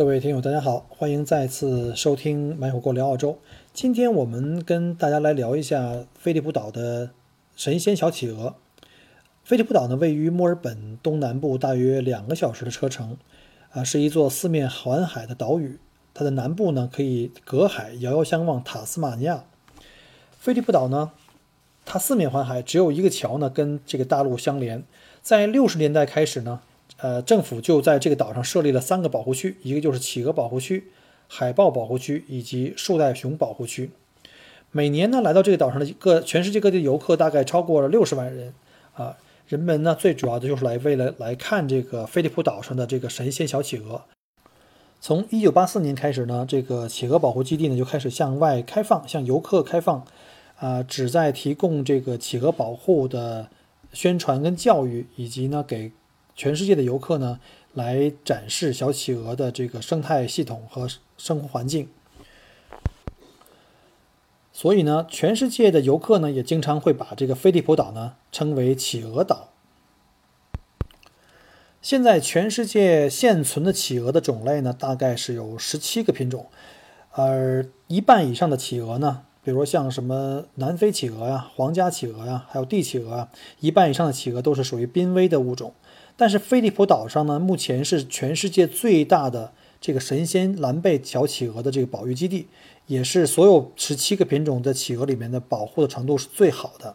各位听友，大家好，欢迎再次收听《买火锅聊澳洲》。今天我们跟大家来聊一下菲利普岛的神仙小企鹅。菲利普岛呢，位于墨尔本东南部大约两个小时的车程，啊，是一座四面环海的岛屿。它的南部呢，可以隔海遥遥相望塔斯马尼亚。菲利普岛呢，它四面环海，只有一个桥呢跟这个大陆相连。在六十年代开始呢。呃，政府就在这个岛上设立了三个保护区，一个就是企鹅保护区、海豹保护区以及树袋熊保护区。每年呢，来到这个岛上的各全世界各地的游客大概超过了六十万人啊。人们呢，最主要的就是来为了来看这个菲利普岛上的这个神仙小企鹅。从一九八四年开始呢，这个企鹅保护基地呢就开始向外开放，向游客开放，啊，旨在提供这个企鹅保护的宣传跟教育，以及呢给。全世界的游客呢，来展示小企鹅的这个生态系统和生活环境。所以呢，全世界的游客呢，也经常会把这个菲利普岛呢称为企鹅岛。现在全世界现存的企鹅的种类呢，大概是有十七个品种，而一半以上的企鹅呢，比如像什么南非企鹅呀、皇家企鹅呀，还有帝企鹅啊，一半以上的企鹅都是属于濒危的物种。但是菲利普岛上呢，目前是全世界最大的这个神仙蓝背小企鹅的这个保育基地，也是所有十七个品种的企鹅里面的保护的程度是最好的。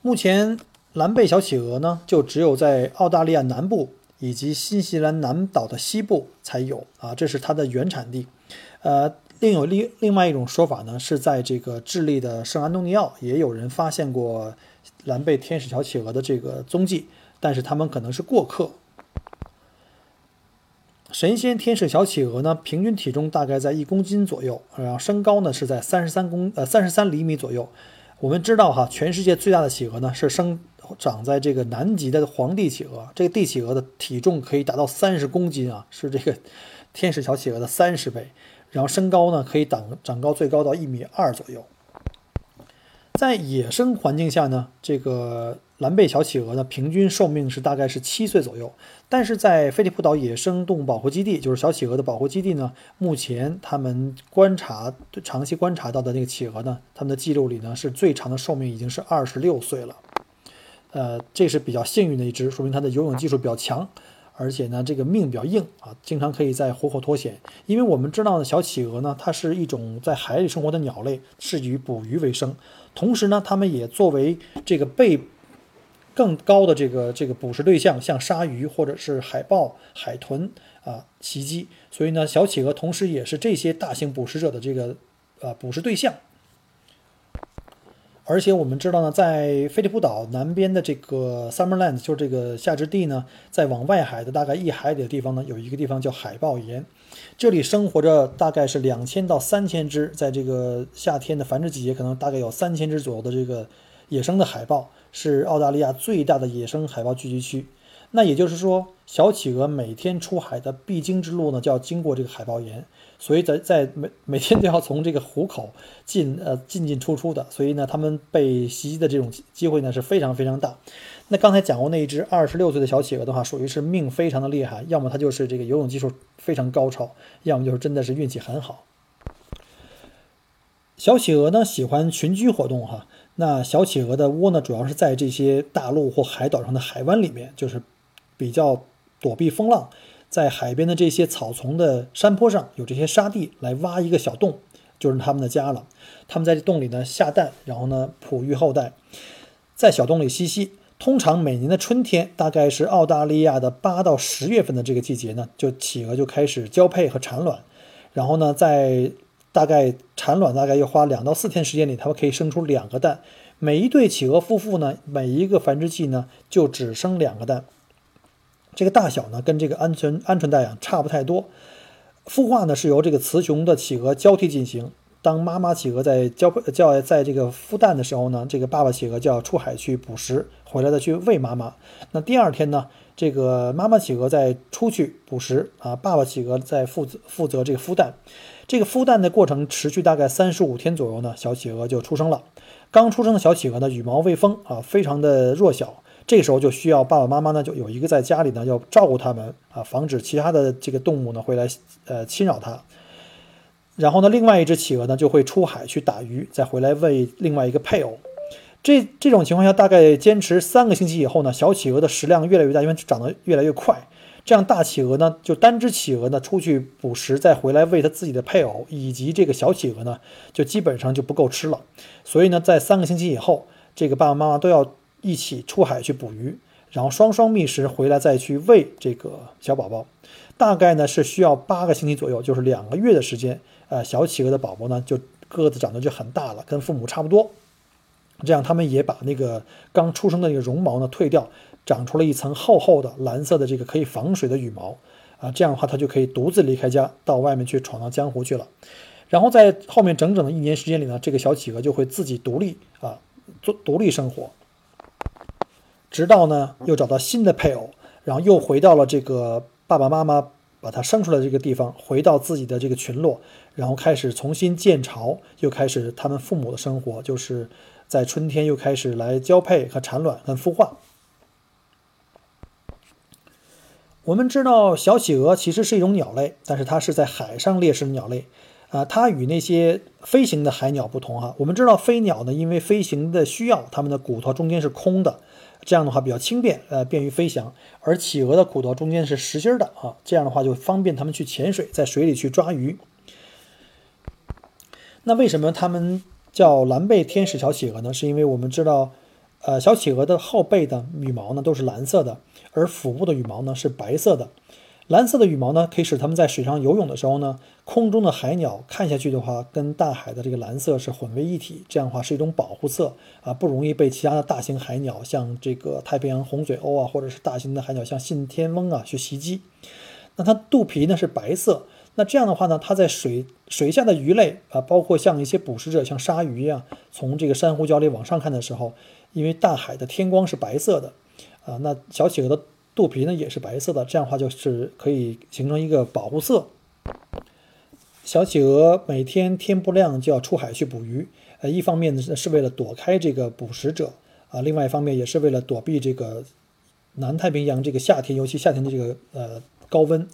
目前蓝背小企鹅呢，就只有在澳大利亚南部以及新西兰南岛的西部才有啊，这是它的原产地。呃，另有另另外一种说法呢，是在这个智利的圣安东尼奥也有人发现过蓝背天使小企鹅的这个踪迹。但是他们可能是过客。神仙天使小企鹅呢，平均体重大概在一公斤左右，然后身高呢是在三十三公呃三十三厘米左右。我们知道哈，全世界最大的企鹅呢是生长在这个南极的皇帝企鹅，这个帝企鹅的体重可以达到三十公斤啊，是这个天使小企鹅的三十倍。然后身高呢可以长长高最高到一米二左右。在野生环境下呢，这个。蓝背小企鹅呢，平均寿命是大概是七岁左右，但是在菲利普岛野生动物保护基地，就是小企鹅的保护基地呢，目前他们观察长期观察到的那个企鹅呢，他们的记录里呢，是最长的寿命已经是二十六岁了，呃，这是比较幸运的一只，说明它的游泳技术比较强，而且呢，这个命比较硬啊，经常可以在活口脱险。因为我们知道呢，小企鹅呢，它是一种在海里生活的鸟类，是以捕鱼为生，同时呢，它们也作为这个被更高的这个这个捕食对象，像鲨鱼或者是海豹、海豚啊袭击，所以呢，小企鹅同时也是这些大型捕食者的这个呃捕食对象。而且我们知道呢，在菲利普岛南边的这个 Summerland，就是这个夏之地呢，在往外海的大概一海里的地方呢，有一个地方叫海豹岩，这里生活着大概是两千到三千只，在这个夏天的繁殖季节，可能大概有三千只左右的这个野生的海豹。是澳大利亚最大的野生海豹聚集区，那也就是说，小企鹅每天出海的必经之路呢，就要经过这个海豹岩，所以在在每每天都要从这个湖口进呃进进出出的，所以呢，他们被袭击的这种机会呢是非常非常大。那刚才讲过那一只二十六岁的小企鹅的话，属于是命非常的厉害，要么它就是这个游泳技术非常高超，要么就是真的是运气很好。小企鹅呢喜欢群居活动哈。那小企鹅的窝呢，主要是在这些大陆或海岛上的海湾里面，就是比较躲避风浪。在海边的这些草丛的山坡上有这些沙地，来挖一个小洞，就是他们的家了。他们在这洞里呢下蛋，然后呢哺育后代，在小洞里嬉戏。通常每年的春天，大概是澳大利亚的八到十月份的这个季节呢，就企鹅就开始交配和产卵，然后呢在大概产卵大概要花两到四天时间里，它们可以生出两个蛋。每一对企鹅夫妇呢，每一个繁殖季呢就只生两个蛋。这个大小呢跟这个鹌鹑鹌鹑蛋呀差不太多。孵化呢是由这个雌雄的企鹅交替进行。当妈妈企鹅在交叫在这个孵蛋的时候呢，这个爸爸企鹅就要出海去捕食，回来再去喂妈妈。那第二天呢，这个妈妈企鹅再出去捕食啊，爸爸企鹅在负责负责这个孵蛋。这个孵蛋的过程持续大概三十五天左右呢，小企鹅就出生了。刚出生的小企鹅呢，羽毛未丰啊，非常的弱小。这时候就需要爸爸妈妈呢，就有一个在家里呢，要照顾它们啊，防止其他的这个动物呢会来呃侵扰它。然后呢，另外一只企鹅呢就会出海去打鱼，再回来喂另外一个配偶。这这种情况下，大概坚持三个星期以后呢，小企鹅的食量越来越大，因为长得越来越快。这样大企鹅呢，就单只企鹅呢出去捕食，再回来喂它自己的配偶，以及这个小企鹅呢，就基本上就不够吃了。所以呢，在三个星期以后，这个爸爸妈妈都要一起出海去捕鱼，然后双双觅食回来再去喂这个小宝宝。大概呢是需要八个星期左右，就是两个月的时间。呃，小企鹅的宝宝呢，就个子长得就很大了，跟父母差不多。这样，他们也把那个刚出生的那个绒毛呢退掉，长出了一层厚厚的蓝色的这个可以防水的羽毛啊。这样的话，它就可以独自离开家，到外面去闯荡江湖去了。然后在后面整整的一年时间里呢，这个小企鹅就会自己独立啊，做独立生活，直到呢又找到新的配偶，然后又回到了这个爸爸妈妈。把它生出来的这个地方，回到自己的这个群落，然后开始重新建巢，又开始他们父母的生活，就是在春天又开始来交配和产卵和孵化。我们知道小企鹅其实是一种鸟类，但是它是在海上猎食的鸟类，啊，它与那些飞行的海鸟不同哈。我们知道飞鸟呢，因为飞行的需要，它们的骨头中间是空的。这样的话比较轻便，呃，便于飞翔。而企鹅的骨头中间是实心的啊，这样的话就方便它们去潜水，在水里去抓鱼。那为什么它们叫蓝背天使小企鹅呢？是因为我们知道，呃，小企鹅的后背的羽毛呢都是蓝色的，而腹部的羽毛呢是白色的。蓝色的羽毛呢，可以使它们在水上游泳的时候呢，空中的海鸟看下去的话，跟大海的这个蓝色是混为一体，这样的话是一种保护色啊，不容易被其他的大型海鸟，像这个太平洋红嘴鸥啊，或者是大型的海鸟，像信天翁啊去袭击。那它肚皮呢是白色，那这样的话呢，它在水水下的鱼类啊，包括像一些捕食者，像鲨鱼呀，从这个珊瑚礁里往上看的时候，因为大海的天光是白色的啊，那小企鹅的。肚皮呢也是白色的，这样的话就是可以形成一个保护色。小企鹅每天天不亮就要出海去捕鱼，呃，一方面呢是为了躲开这个捕食者啊，另外一方面也是为了躲避这个南太平洋这个夏天，尤其夏天的这个呃高温。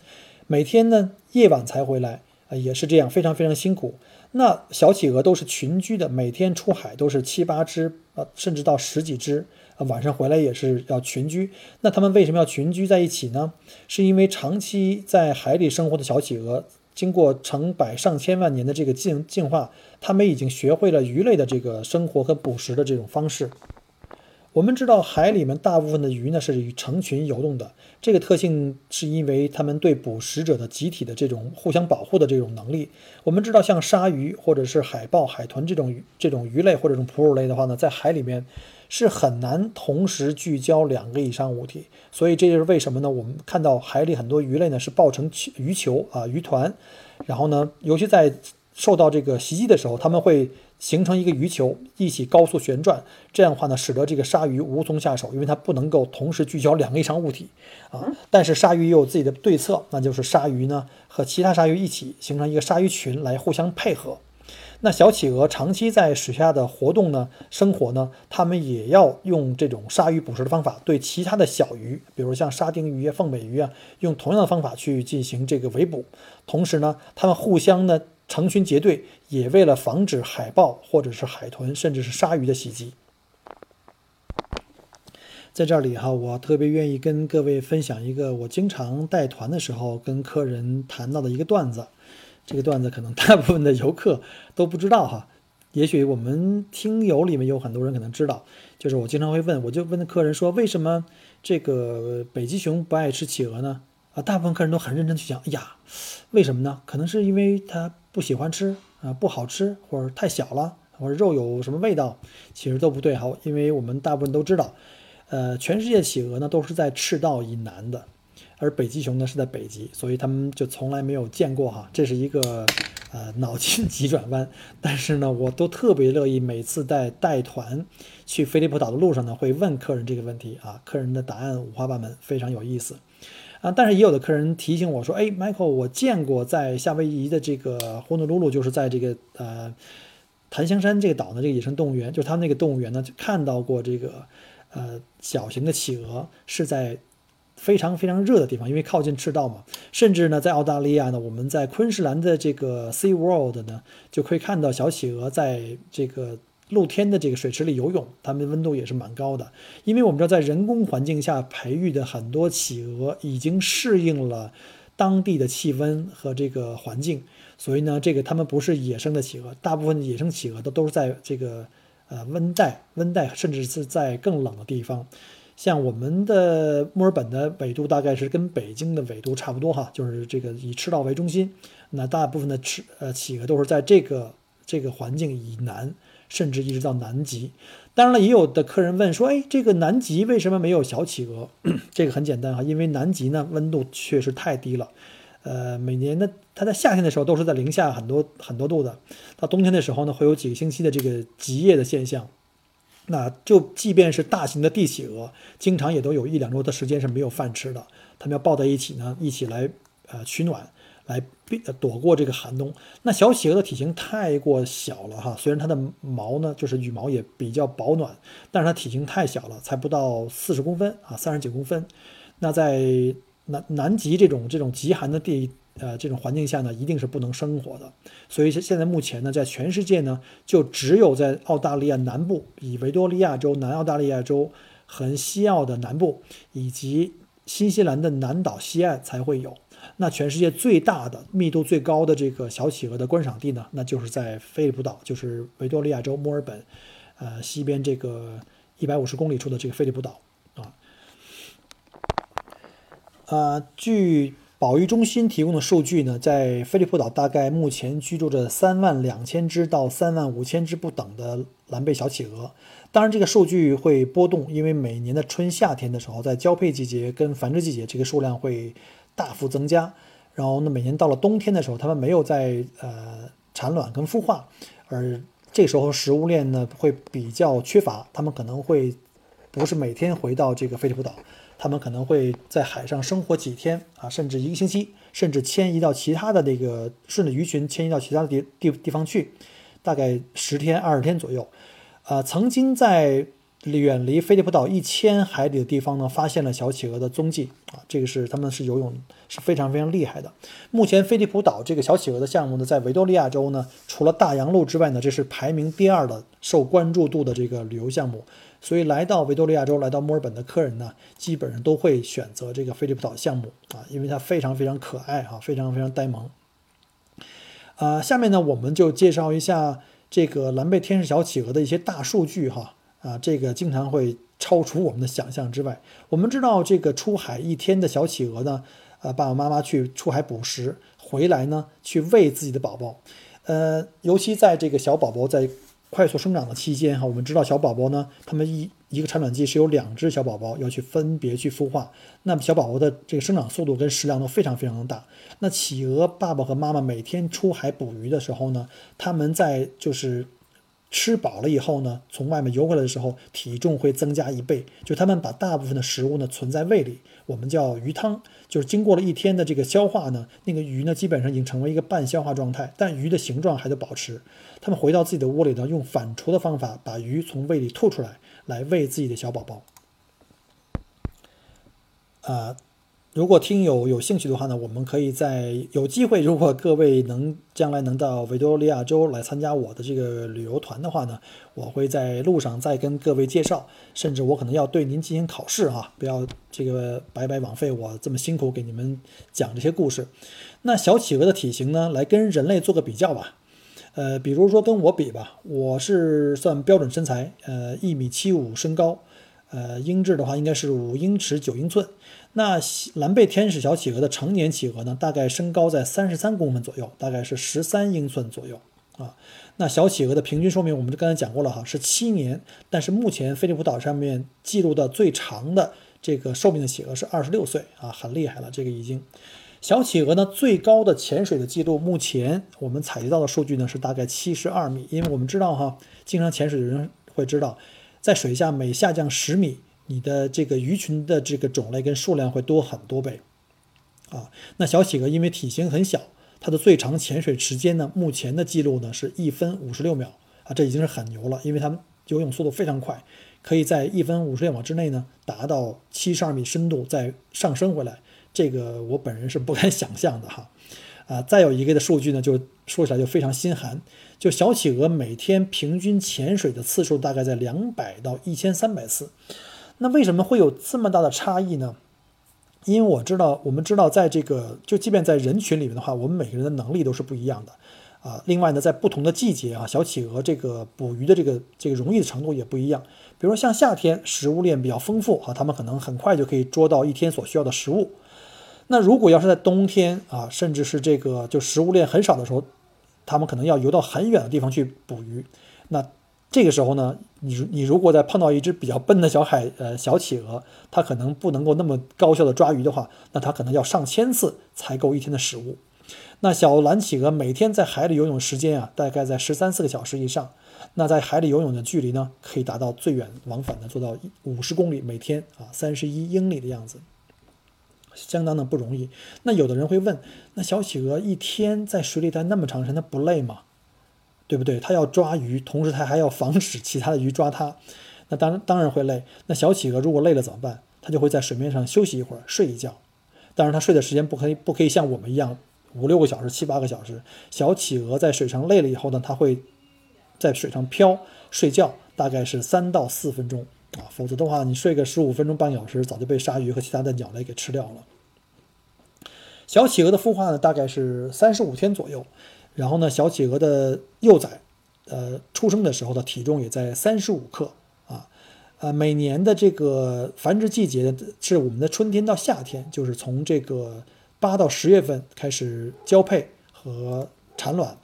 每天呢夜晚才回来，啊，也是这样，非常非常辛苦。那小企鹅都是群居的，每天出海都是七八只啊，甚至到十几只。晚上回来也是要群居。那他们为什么要群居在一起呢？是因为长期在海里生活的小企鹅，经过成百上千万年的这个进进化，它们已经学会了鱼类的这个生活和捕食的这种方式。我们知道，海里面大部分的鱼呢是成群游动的，这个特性是因为它们对捕食者的集体的这种互相保护的这种能力。我们知道，像鲨鱼或者是海豹、海豚这种这种鱼类或者这种哺乳类的话呢，在海里面。是很难同时聚焦两个以上物体，所以这就是为什么呢？我们看到海里很多鱼类呢是抱成鱼球啊鱼团，然后呢，尤其在受到这个袭击的时候，他们会形成一个鱼球，一起高速旋转，这样的话呢，使得这个鲨鱼无从下手，因为它不能够同时聚焦两个以上物体啊。但是鲨鱼也有自己的对策，那就是鲨鱼呢和其他鲨鱼一起形成一个鲨鱼群来互相配合。那小企鹅长期在水下的活动呢，生活呢，它们也要用这种鲨鱼捕食的方法，对其他的小鱼，比如像沙丁鱼啊、凤尾鱼啊，用同样的方法去进行这个围捕。同时呢，它们互相呢成群结队，也为了防止海豹或者是海豚，甚至是鲨鱼的袭击。在这里哈，我特别愿意跟各位分享一个我经常带团的时候跟客人谈到的一个段子。这个段子可能大部分的游客都不知道哈，也许我们听友里面有很多人可能知道，就是我经常会问，我就问客人说，为什么这个北极熊不爱吃企鹅呢？啊，大部分客人都很认真去讲，哎呀，为什么呢？可能是因为它不喜欢吃啊不好吃，或者太小了，或者肉有什么味道，其实都不对哈，因为我们大部分都知道，呃，全世界企鹅呢都是在赤道以南的，而北极熊呢是在北极，所以他们就从来没有见过哈，这是一个呃脑筋急转弯。但是呢，我都特别乐意每次在带团去菲利普岛的路上呢，会问客人这个问题啊，客人的答案五花八门，非常有意思。啊，但是也有的客人提醒我说：“哎，Michael，我见过在夏威夷的这个呼努鲁鲁，就是在这个呃檀香山这个岛的这个野生动物园，就是他们那个动物园呢，就看到过这个呃小型的企鹅是在非常非常热的地方，因为靠近赤道嘛。甚至呢，在澳大利亚呢，我们在昆士兰的这个 Sea World 呢，就可以看到小企鹅在这个。”露天的这个水池里游泳，它们温度也是蛮高的。因为我们知道，在人工环境下培育的很多企鹅已经适应了当地的气温和这个环境，所以呢，这个它们不是野生的企鹅。大部分野生企鹅都都是在这个呃温带、温带，甚至是在更冷的地方。像我们的墨尔本的纬度大概是跟北京的纬度差不多哈，就是这个以赤道为中心，那大部分的赤呃企鹅都是在这个这个环境以南。甚至一直到南极，当然了，也有的客人问说：“哎，这个南极为什么没有小企鹅？” 这个很简单哈，因为南极呢温度确实太低了，呃，每年的它在夏天的时候都是在零下很多很多度的，到冬天的时候呢会有几个星期的这个极夜的现象，那就即便是大型的地企鹅，经常也都有一两周的时间是没有饭吃的，它们要抱在一起呢，一起来呃取暖。来避躲过这个寒冬。那小企鹅的体型太过小了哈，虽然它的毛呢，就是羽毛也比较保暖，但是它体型太小了，才不到四十公分啊，三十九公分。那在南南极这种这种极寒的地呃这种环境下呢，一定是不能生活的。所以现在目前呢，在全世界呢，就只有在澳大利亚南部，以维多利亚州、南澳大利亚州和西澳的南部，以及新西兰的南岛西岸才会有。那全世界最大的、密度最高的这个小企鹅的观赏地呢，那就是在菲利普岛，就是维多利亚州墨尔本，呃，西边这个一百五十公里处的这个菲利普岛啊。呃，据保育中心提供的数据呢，在菲利普岛大概目前居住着三万两千只到三万五千只不等的蓝背小企鹅。当然，这个数据会波动，因为每年的春夏天的时候，在交配季节跟繁殖季节，这个数量会。大幅增加，然后呢，每年到了冬天的时候，它们没有在呃产卵跟孵化，而这时候食物链呢会比较缺乏，它们可能会不是每天回到这个菲利普岛，他们可能会在海上生活几天啊，甚至一个星期，甚至迁移到其他的那个顺着鱼群迁移到其他的地地地方去，大概十天二十天左右，呃，曾经在。远离菲利普岛一千海里的地方呢，发现了小企鹅的踪迹啊，这个是他们是游泳是非常非常厉害的。目前菲利普岛这个小企鹅的项目呢，在维多利亚州呢，除了大洋路之外呢，这是排名第二的受关注度的这个旅游项目。所以来到维多利亚州、来到墨尔本的客人呢，基本上都会选择这个菲利普岛项目啊，因为它非常非常可爱哈，非常非常呆萌。啊，下面呢，我们就介绍一下这个蓝背天使小企鹅的一些大数据哈。啊，这个经常会超出我们的想象之外。我们知道，这个出海一天的小企鹅呢，呃，爸爸妈妈去出海捕食，回来呢去喂自己的宝宝，呃，尤其在这个小宝宝在快速生长的期间哈，我们知道小宝宝呢，他们一一个产卵季是有两只小宝宝要去分别去孵化，那么小宝宝的这个生长速度跟食量都非常非常的大。那企鹅爸爸和妈妈每天出海捕鱼的时候呢，他们在就是。吃饱了以后呢，从外面游回来的时候，体重会增加一倍。就他们把大部分的食物呢存在胃里，我们叫鱼汤。就是经过了一天的这个消化呢，那个鱼呢基本上已经成为一个半消化状态，但鱼的形状还得保持。他们回到自己的窝里呢，用反刍的方法把鱼从胃里吐出来，来喂自己的小宝宝。啊。如果听友有兴趣的话呢，我们可以在有机会，如果各位能将来能到维多利亚州来参加我的这个旅游团的话呢，我会在路上再跟各位介绍，甚至我可能要对您进行考试哈，不要这个白白枉费我这么辛苦给你们讲这些故事。那小企鹅的体型呢，来跟人类做个比较吧，呃，比如说跟我比吧，我是算标准身材，呃，一米七五身高，呃，英制的话应该是五英尺九英寸。那蓝背天使小企鹅的成年企鹅呢，大概身高在三十三公分左右，大概是十三英寸左右啊。那小企鹅的平均寿命，我们刚才讲过了哈，是七年。但是目前菲利普岛上面记录的最长的这个寿命的企鹅是二十六岁啊，很厉害了。这个已经小企鹅呢，最高的潜水的记录，目前我们采集到的数据呢是大概七十二米。因为我们知道哈，经常潜水的人会知道，在水下每下降十米，你的这个鱼群的这个种类跟数量会多很多倍啊。那小企鹅因为体型很小。它的最长潜水时间呢？目前的记录呢是一分五十六秒啊，这已经是很牛了，因为它们游泳速度非常快，可以在一分五十六秒之内呢达到七十二米深度再上升回来，这个我本人是不敢 想象的哈。啊，再有一个的数据呢，就说起来就非常心寒，就小企鹅每天平均潜水的次数大概在两百到一千三百次，那为什么会有这么大的差异呢？因为我知道，我们知道，在这个就即便在人群里面的话，我们每个人的能力都是不一样的啊。另外呢，在不同的季节啊，小企鹅这个捕鱼的这个这个容易的程度也不一样。比如说像夏天，食物链比较丰富啊，它们可能很快就可以捉到一天所需要的食物。那如果要是在冬天啊，甚至是这个就食物链很少的时候，它们可能要游到很远的地方去捕鱼。那这个时候呢，你你如果再碰到一只比较笨的小海呃小企鹅，它可能不能够那么高效的抓鱼的话，那它可能要上千次才够一天的食物。那小蓝企鹅每天在海里游泳时间啊，大概在十三四个小时以上。那在海里游泳的距离呢，可以达到最远往返的做到五十公里每天啊，三十一英里的样子，相当的不容易。那有的人会问，那小企鹅一天在水里待那么长时间，它不累吗？对不对？它要抓鱼，同时它还要防止其他的鱼抓它，那当然当然会累。那小企鹅如果累了怎么办？它就会在水面上休息一会儿，睡一觉。当然，它睡的时间不可以不可以像我们一样五六个小时、七八个小时。小企鹅在水上累了以后呢，它会在水上漂睡觉，大概是三到四分钟啊。否则的话，你睡个十五分钟、半小时，早就被鲨鱼和其他的鸟类给吃掉了。小企鹅的孵化呢，大概是三十五天左右。然后呢，小企鹅的幼崽，呃，出生的时候的体重也在三十五克啊，呃，每年的这个繁殖季节是我们的春天到夏天，就是从这个八到十月份开始交配和产卵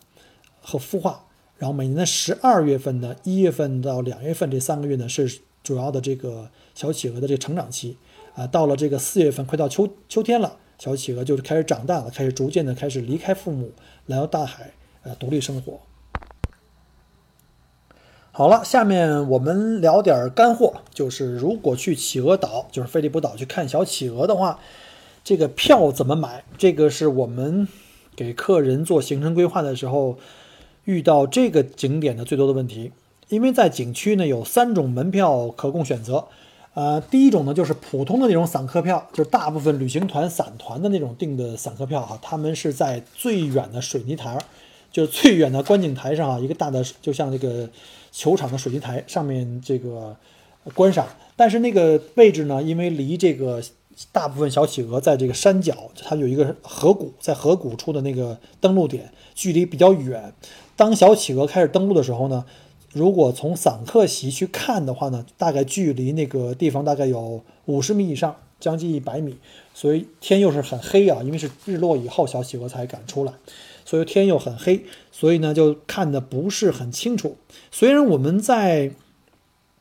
和孵化，然后每年的十二月份呢，一月份到两月份这三个月呢是主要的这个小企鹅的这成长期啊，到了这个四月份，快到秋秋天了。小企鹅就是开始长大了，开始逐渐的开始离开父母，来到大海，呃，独立生活。好了，下面我们聊点干货，就是如果去企鹅岛，就是菲利普岛去看小企鹅的话，这个票怎么买？这个是我们给客人做行程规划的时候遇到这个景点的最多的问题，因为在景区呢有三种门票可供选择。呃，第一种呢，就是普通的那种散客票，就是大部分旅行团、散团的那种订的散客票哈，他们是在最远的水泥台，就是最远的观景台上啊，一个大的就像这个球场的水泥台上面这个观赏。但是那个位置呢，因为离这个大部分小企鹅在这个山脚，它有一个河谷，在河谷处的那个登陆点距离比较远，当小企鹅开始登陆的时候呢。如果从散客席去看的话呢，大概距离那个地方大概有五十米以上，将近一百米，所以天又是很黑啊，因为是日落以后小企鹅才敢出来，所以天又很黑，所以呢就看的不是很清楚。虽然我们在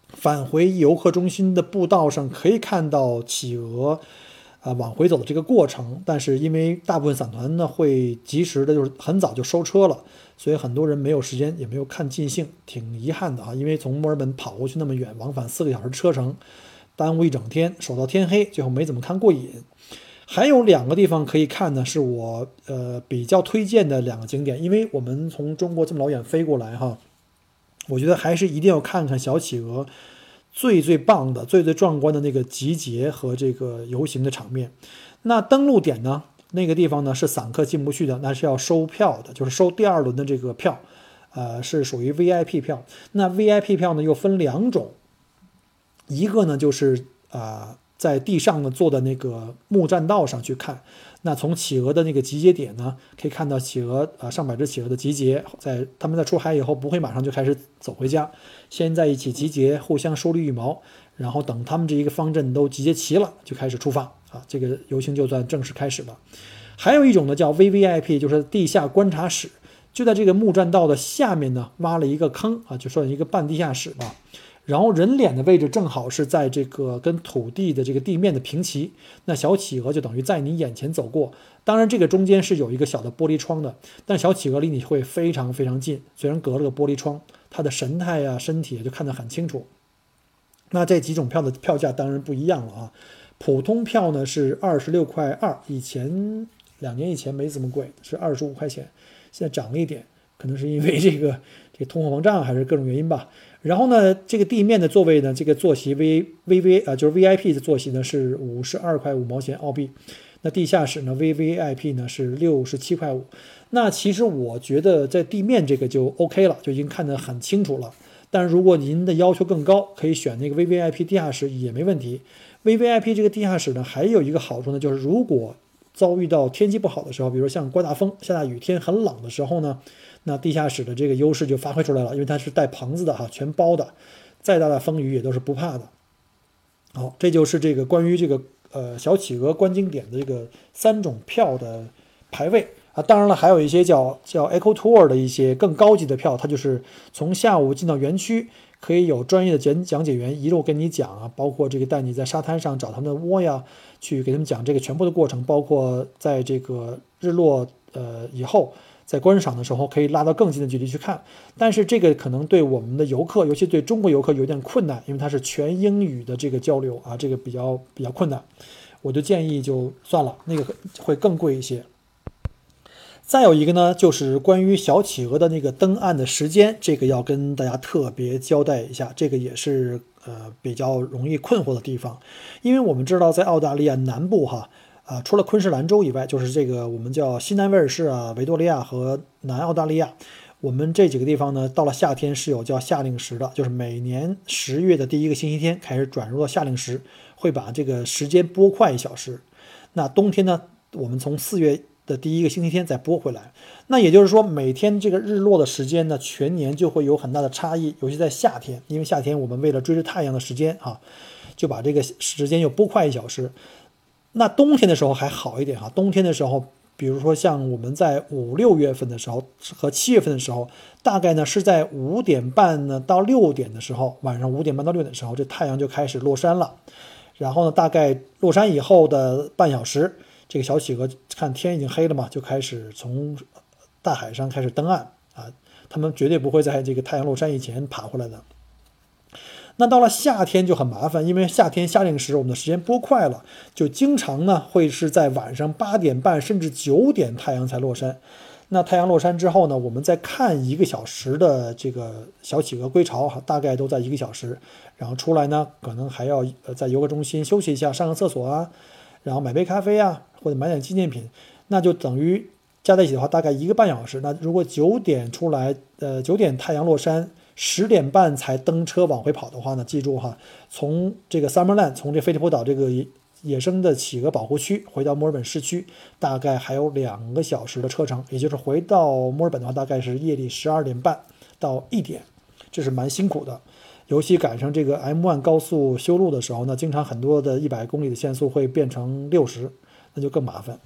返回游客中心的步道上可以看到企鹅。啊，往回走的这个过程，但是因为大部分散团呢会及时的，就是很早就收车了，所以很多人没有时间，也没有看尽兴，挺遗憾的啊。因为从墨尔本跑过去那么远，往返四个小时车程，耽误一整天，守到天黑，最后没怎么看过瘾。还有两个地方可以看呢，是我呃比较推荐的两个景点，因为我们从中国这么老远飞过来哈，我觉得还是一定要看看小企鹅。最最棒的、最最壮观的那个集结和这个游行的场面，那登陆点呢？那个地方呢是散客进不去的，那是要收票的，就是收第二轮的这个票，呃，是属于 VIP 票。那 VIP 票呢又分两种，一个呢就是啊。在地上呢，坐的那个木栈道上去看，那从企鹅的那个集结点呢，可以看到企鹅啊，上百只企鹅的集结，在他们在出海以后，不会马上就开始走回家，先在一起集结，互相梳理羽毛，然后等他们这一个方阵都集结齐了，就开始出发啊，这个游行就算正式开始了。还有一种呢，叫 VVIP，就是地下观察室，就在这个木栈道的下面呢，挖了一个坑啊，就算一个半地下室吧。然后人脸的位置正好是在这个跟土地的这个地面的平齐，那小企鹅就等于在你眼前走过。当然，这个中间是有一个小的玻璃窗的，但小企鹅离你会非常非常近，虽然隔了个玻璃窗，它的神态呀、身体啊就看得很清楚。那这几种票的票价当然不一样了啊。普通票呢是二十六块二，以前两年以前没这么贵，是二十五块钱，现在涨了一点，可能是因为这个通货膨胀还是各种原因吧。然后呢，这个地面的座位呢，这个坐席 V V V 啊，就是 V I P 的坐席呢是五十二块五毛钱澳币。那地下室呢 V V I P 呢是六十七块五。那其实我觉得在地面这个就 OK 了，就已经看得很清楚了。但如果您的要求更高，可以选那个 V V I P 地下室也没问题。V V I P 这个地下室呢，还有一个好处呢，就是如果遭遇到天气不好的时候，比如像刮大风、下大雨天很冷的时候呢。那地下室的这个优势就发挥出来了，因为它是带棚子的哈，全包的，再大的风雨也都是不怕的。好，这就是这个关于这个呃小企鹅观景点的这个三种票的排位啊。当然了，还有一些叫叫 Echo Tour 的一些更高级的票，它就是从下午进到园区，可以有专业的讲讲解员一路跟你讲啊，包括这个带你在沙滩上找他们的窝呀，去给他们讲这个全部的过程，包括在这个日落呃以后。在观赏的时候可以拉到更近的距离去看，但是这个可能对我们的游客，尤其对中国游客有点困难，因为它是全英语的这个交流啊，这个比较比较困难，我就建议就算了，那个会更贵一些。再有一个呢，就是关于小企鹅的那个登岸的时间，这个要跟大家特别交代一下，这个也是呃比较容易困惑的地方，因为我们知道在澳大利亚南部哈。啊，除了昆士兰州以外，就是这个我们叫西南威尔士啊、维多利亚和南澳大利亚，我们这几个地方呢，到了夏天是有叫夏令时的，就是每年十月的第一个星期天开始转入到夏令时，会把这个时间拨快一小时。那冬天呢，我们从四月的第一个星期天再拨回来。那也就是说，每天这个日落的时间呢，全年就会有很大的差异，尤其在夏天，因为夏天我们为了追着太阳的时间啊，就把这个时间又拨快一小时。那冬天的时候还好一点哈，冬天的时候，比如说像我们在五六月份的时候和七月份的时候，大概呢是在五点半呢到六点的时候，晚上五点半到六点的时候，这太阳就开始落山了。然后呢，大概落山以后的半小时，这个小企鹅看天已经黑了嘛，就开始从大海上开始登岸啊，他们绝对不会在这个太阳落山以前爬回来的。那到了夏天就很麻烦，因为夏天夏令时我们的时间拨快了，就经常呢会是在晚上八点半甚至九点太阳才落山。那太阳落山之后呢，我们再看一个小时的这个小企鹅归巢，大概都在一个小时。然后出来呢，可能还要在游客中心休息一下，上个厕所啊，然后买杯咖啡啊，或者买点纪念品，那就等于加在一起的话大概一个半小时。那如果九点出来，呃九点太阳落山。十点半才登车往回跑的话呢，记住哈，从这个 Summerland，从这菲利普岛这个野生的企鹅保护区回到墨尔本市区，大概还有两个小时的车程，也就是回到墨尔本的话，大概是夜里十二点半到一点，这是蛮辛苦的。尤其赶上这个 M1 高速修路的时候呢，经常很多的一百公里的限速会变成六十，那就更麻烦。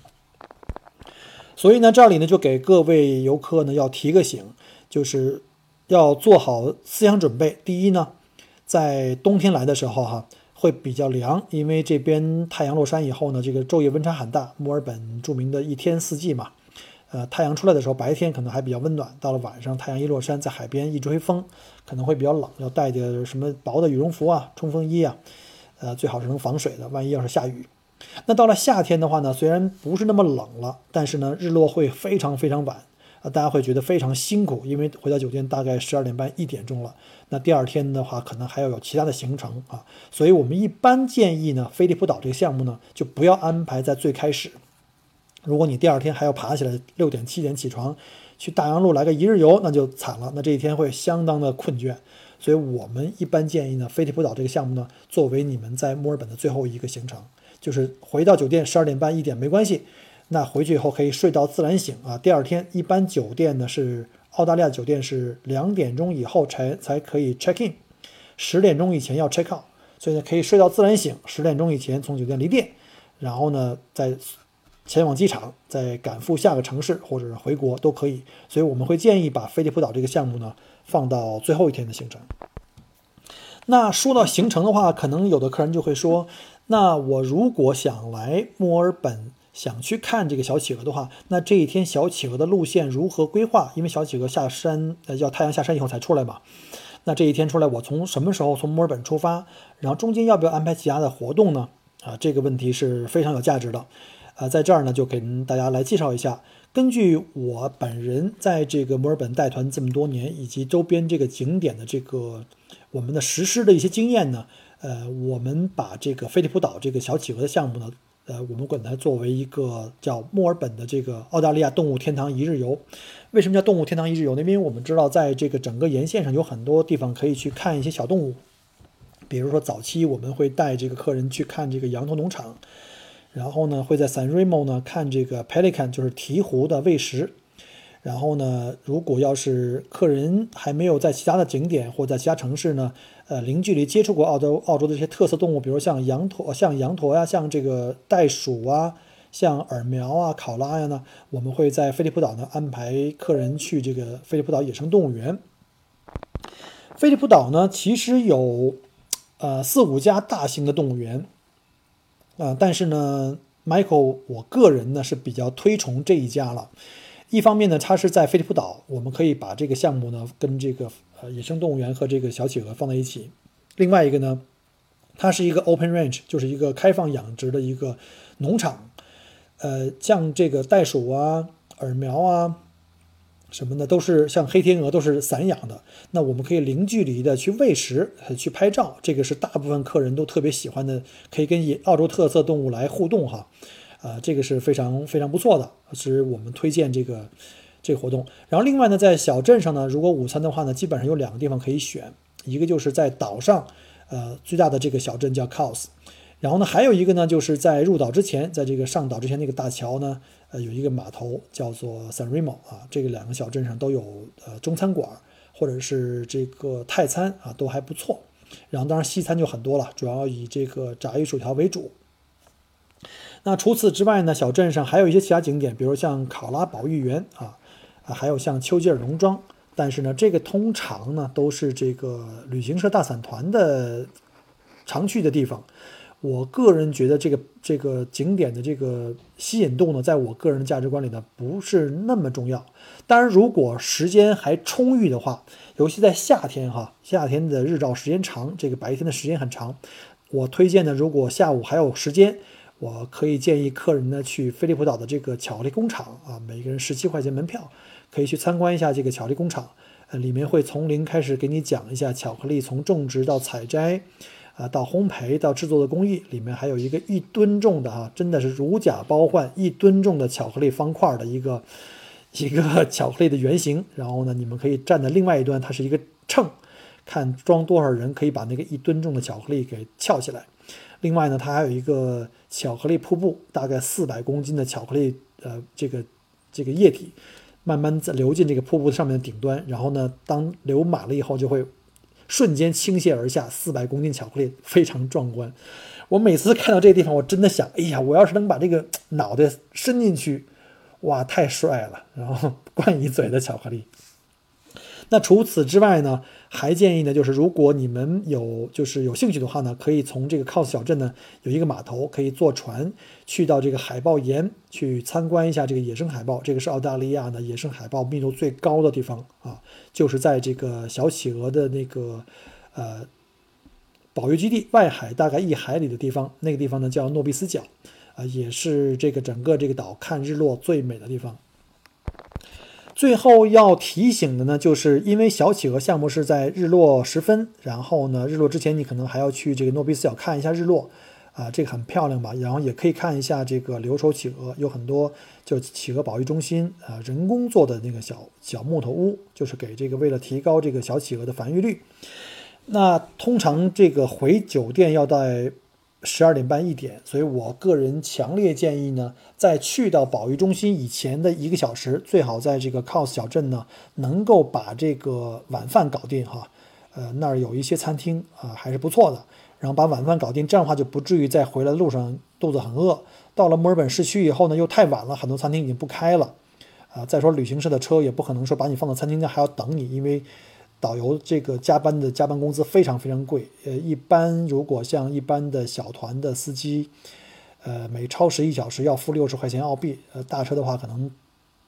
所以呢，这里呢就给各位游客呢要提个醒，就是。要做好思想准备。第一呢，在冬天来的时候哈，会比较凉，因为这边太阳落山以后呢，这个昼夜温差很大。墨尔本著名的一天四季嘛，呃，太阳出来的时候，白天可能还比较温暖，到了晚上，太阳一落山，在海边一吹风，可能会比较冷，要带点什么薄的羽绒服啊、冲锋衣啊，呃，最好是能防水的，万一要是下雨。那到了夏天的话呢，虽然不是那么冷了，但是呢，日落会非常非常晚。大家会觉得非常辛苦，因为回到酒店大概十二点半一点钟了。那第二天的话，可能还要有其他的行程啊，所以我们一般建议呢，飞利浦岛这个项目呢，就不要安排在最开始。如果你第二天还要爬起来六点七点起床去大洋路来个一日游，那就惨了，那这一天会相当的困倦。所以我们一般建议呢，飞利浦岛这个项目呢，作为你们在墨尔本的最后一个行程，就是回到酒店十二点半一点没关系。那回去以后可以睡到自然醒啊。第二天一般酒店呢是澳大利亚酒店是两点钟以后才才可以 check in，十点钟以前要 check out，所以呢可以睡到自然醒。十点钟以前从酒店离店，然后呢再前往机场，再赶赴下个城市或者是回国都可以。所以我们会建议把飞利浦岛这个项目呢放到最后一天的行程。那说到行程的话，可能有的客人就会说，那我如果想来墨尔本，想去看这个小企鹅的话，那这一天小企鹅的路线如何规划？因为小企鹅下山，呃，要太阳下山以后才出来嘛。那这一天出来，我从什么时候从墨尔本出发？然后中间要不要安排其他的活动呢？啊，这个问题是非常有价值的。啊，在这儿呢，就给大家来介绍一下。根据我本人在这个墨尔本带团这么多年，以及周边这个景点的这个我们的实施的一些经验呢，呃，我们把这个飞利浦岛这个小企鹅的项目呢，呃，我们管它作为一个叫墨尔本的这个澳大利亚动物天堂一日游。为什么叫动物天堂一日游呢？因为我们知道，在这个整个沿线上有很多地方可以去看一些小动物，比如说早期我们会带这个客人去看这个羊驼农场。然后呢，会在 San Remo 呢看这个 Pelican，就是鹈鹕的喂食。然后呢，如果要是客人还没有在其他的景点或在其他城市呢，呃，零距离接触过澳洲澳洲的这些特色动物，比如像羊驼、像羊驼呀，像这个袋鼠啊，像耳苗啊、考拉呀呢，我们会在飞利浦岛呢安排客人去这个飞利浦岛野生动物园。飞利浦岛呢，其实有呃四五家大型的动物园。啊，但是呢，Michael，我个人呢是比较推崇这一家了。一方面呢，它是在菲利普岛，我们可以把这个项目呢跟这个呃野生动物园和这个小企鹅放在一起。另外一个呢，它是一个 open range，就是一个开放养殖的一个农场。呃，像这个袋鼠啊、耳苗啊。什么呢？都是像黑天鹅，都是散养的。那我们可以零距离的去喂食、去拍照，这个是大部分客人都特别喜欢的，可以跟澳洲特色动物来互动哈。啊，这个是非常非常不错的，是我们推荐这个这个活动。然后另外呢，在小镇上呢，如果午餐的话呢，基本上有两个地方可以选，一个就是在岛上，呃，最大的这个小镇叫 Cos，然后呢，还有一个呢，就是在入岛之前，在这个上岛之前那个大桥呢。呃，有一个码头叫做 San Remo 啊，这个两个小镇上都有呃中餐馆或者是这个泰餐啊，都还不错。然后当然西餐就很多了，主要以这个炸鱼薯条为主。那除此之外呢，小镇上还有一些其他景点，比如像考拉保育园啊，啊还有像丘吉尔农庄。但是呢，这个通常呢都是这个旅行社大散团的常去的地方。我个人觉得这个这个景点的这个吸引度呢，在我个人的价值观里呢，不是那么重要。当然，如果时间还充裕的话，尤其在夏天哈，夏天的日照时间长，这个白天的时间很长，我推荐呢，如果下午还有时间，我可以建议客人呢去飞利浦岛的这个巧克力工厂啊，每个人十七块钱门票，可以去参观一下这个巧克力工厂，呃，里面会从零开始给你讲一下巧克力从种植到采摘。啊，到烘焙到制作的工艺里面还有一个一吨重的啊，真的是如假包换，一吨重的巧克力方块的一个 一个巧克力的原型。然后呢，你们可以站在另外一端，它是一个秤，看装多少人可以把那个一吨重的巧克力给翘起来。另外呢，它还有一个巧克力瀑布，大概四百公斤的巧克力，呃，这个这个液体慢慢在流进这个瀑布上面的顶端，然后呢，当流满了以后就会。瞬间倾泻而下，四百公斤巧克力非常壮观。我每次看到这个地方，我真的想，哎呀，我要是能把这个脑袋伸进去，哇，太帅了！然后灌一嘴的巧克力。那除此之外呢，还建议呢，就是如果你们有就是有兴趣的话呢，可以从这个 Cos 小镇呢有一个码头，可以坐船去到这个海豹岩去参观一下这个野生海豹。这个是澳大利亚的野生海豹密度最高的地方啊，就是在这个小企鹅的那个呃保育基地外海大概一海里的地方，那个地方呢叫诺比斯角啊，也是这个整个这个岛看日落最美的地方。最后要提醒的呢，就是因为小企鹅项目是在日落时分，然后呢，日落之前你可能还要去这个诺比斯角看一下日落，啊，这个很漂亮吧？然后也可以看一下这个留守企鹅，有很多就企鹅保育中心啊，人工做的那个小小木头屋，就是给这个为了提高这个小企鹅的繁育率。那通常这个回酒店要在。十二点半一点，所以我个人强烈建议呢，在去到保育中心以前的一个小时，最好在这个 Cos 小镇呢，能够把这个晚饭搞定哈。呃，那儿有一些餐厅啊，还是不错的。然后把晚饭搞定，这样的话就不至于在回来的路上肚子很饿。到了墨尔本市区以后呢，又太晚了，很多餐厅已经不开了。啊，再说旅行社的车也不可能说把你放到餐厅那还要等你，因为导游这个加班的加班工资非常非常贵。呃，一般如果像一般的小团的司机，呃，每超时一小时要付六十块钱澳币，呃，大车的话可能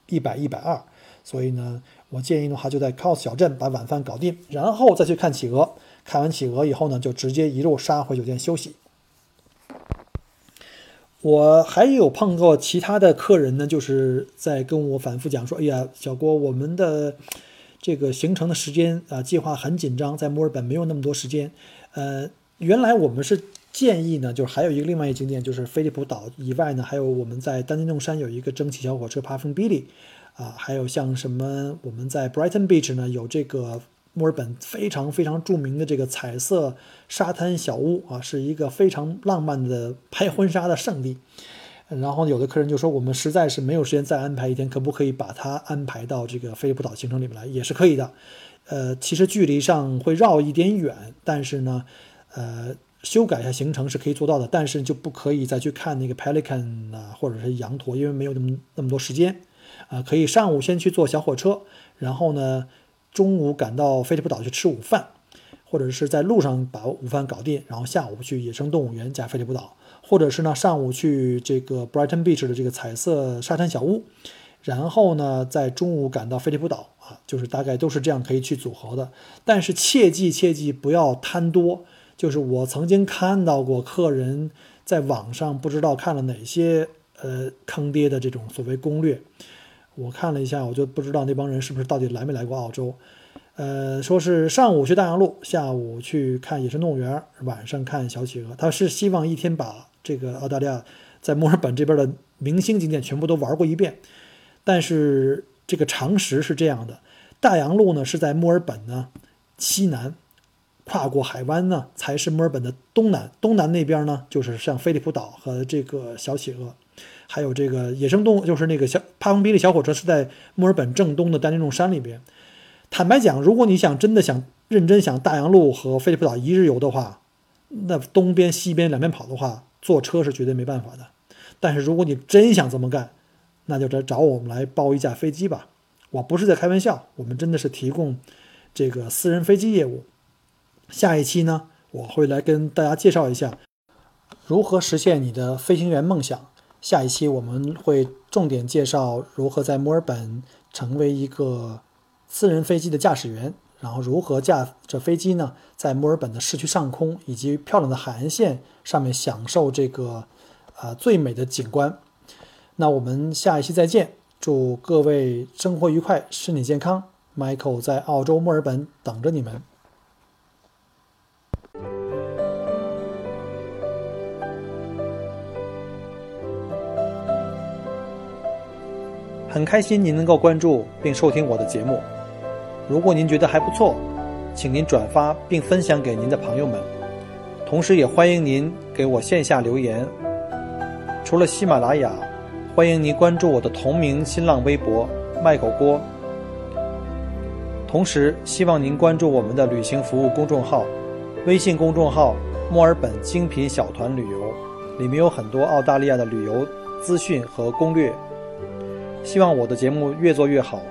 一百一百二。所以呢，我建议的话就在 Cos 小镇把晚饭搞定，然后再去看企鹅。看完企鹅以后呢，就直接一路杀回酒店休息。我还有碰过其他的客人呢，就是在跟我反复讲说：“哎呀，小郭，我们的这个行程的时间啊，计划很紧张，在墨尔本没有那么多时间。呃，原来我们是建议呢，就是还有一个另外一景点，就是菲利普岛以外呢，还有我们在丹尼弄山有一个蒸汽小火车 Puffin Billy，啊，还有像什么我们在 Brighton Beach 呢有这个。”墨尔本非常非常著名的这个彩色沙滩小屋啊，是一个非常浪漫的拍婚纱的圣地。然后有的客人就说，我们实在是没有时间再安排一天，可不可以把它安排到这个菲利普岛行程里面来？也是可以的。呃，其实距离上会绕一点远，但是呢，呃，修改一下行程是可以做到的。但是就不可以再去看那个 Pelican 啊，或者是羊驼，因为没有那么那么多时间啊。可以上午先去坐小火车，然后呢。中午赶到菲利普岛去吃午饭，或者是在路上把午饭搞定，然后下午去野生动物园加菲利普岛，或者是呢上午去这个 Brighton Beach 的这个彩色沙滩小屋，然后呢在中午赶到菲利普岛啊，就是大概都是这样可以去组合的。但是切记切记不要贪多，就是我曾经看到过客人在网上不知道看了哪些呃坑爹的这种所谓攻略。我看了一下，我就不知道那帮人是不是到底来没来过澳洲。呃，说是上午去大洋路，下午去看野生动物园，晚上看小企鹅。他是希望一天把这个澳大利亚在墨尔本这边的明星景点全部都玩过一遍。但是这个常识是这样的：大洋路呢是在墨尔本呢西南，跨过海湾呢才是墨尔本的东南。东南那边呢就是像菲利普岛和这个小企鹅。还有这个野生动物，就是那个小帕风比利小火车，是在墨尔本正东的丹尼弄山里边。坦白讲，如果你想真的想认真想大洋路和菲利普岛一日游的话，那东边西边两边跑的话，坐车是绝对没办法的。但是如果你真想这么干，那就找找我们来包一架飞机吧。我不是在开玩笑，我们真的是提供这个私人飞机业务。下一期呢，我会来跟大家介绍一下如何实现你的飞行员梦想。下一期我们会重点介绍如何在墨尔本成为一个私人飞机的驾驶员，然后如何驾着飞机呢，在墨尔本的市区上空以及漂亮的海岸线上面享受这个呃最美的景观。那我们下一期再见，祝各位生活愉快，身体健康。Michael 在澳洲墨尔本等着你们。很开心您能够关注并收听我的节目。如果您觉得还不错，请您转发并分享给您的朋友们。同时，也欢迎您给我线下留言。除了喜马拉雅，欢迎您关注我的同名新浪微博“卖狗锅”。同时，希望您关注我们的旅行服务公众号，微信公众号“墨尔本精品小团旅游”，里面有很多澳大利亚的旅游资讯和攻略。希望我的节目越做越好。